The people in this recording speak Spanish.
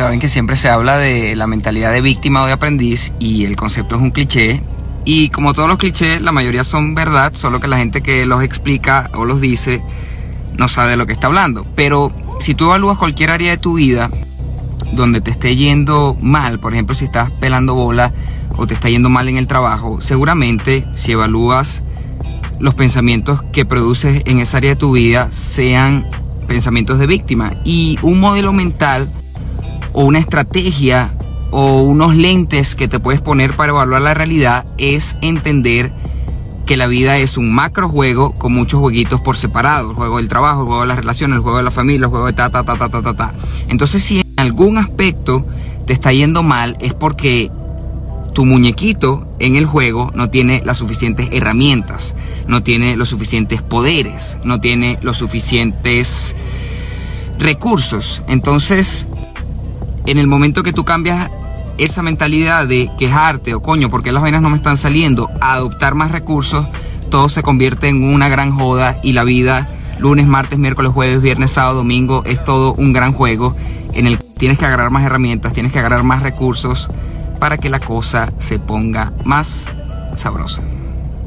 Saben que siempre se habla de la mentalidad de víctima o de aprendiz y el concepto es un cliché. Y como todos los clichés, la mayoría son verdad, solo que la gente que los explica o los dice no sabe de lo que está hablando. Pero si tú evalúas cualquier área de tu vida donde te esté yendo mal, por ejemplo, si estás pelando bola o te está yendo mal en el trabajo, seguramente si evalúas los pensamientos que produces en esa área de tu vida sean pensamientos de víctima. Y un modelo mental o una estrategia o unos lentes que te puedes poner para evaluar la realidad es entender que la vida es un macro juego con muchos jueguitos por separado. El juego del trabajo, el juego de las relaciones, el juego de la familia, el juego de ta, ta, ta, ta, ta, ta, ta. Entonces si en algún aspecto te está yendo mal es porque tu muñequito en el juego no tiene las suficientes herramientas, no tiene los suficientes poderes, no tiene los suficientes recursos. Entonces, en el momento que tú cambias esa mentalidad de quejarte o coño, porque las vainas no me están saliendo, a adoptar más recursos, todo se convierte en una gran joda y la vida lunes, martes, miércoles, jueves, viernes, sábado, domingo es todo un gran juego en el que tienes que agarrar más herramientas, tienes que agarrar más recursos para que la cosa se ponga más sabrosa.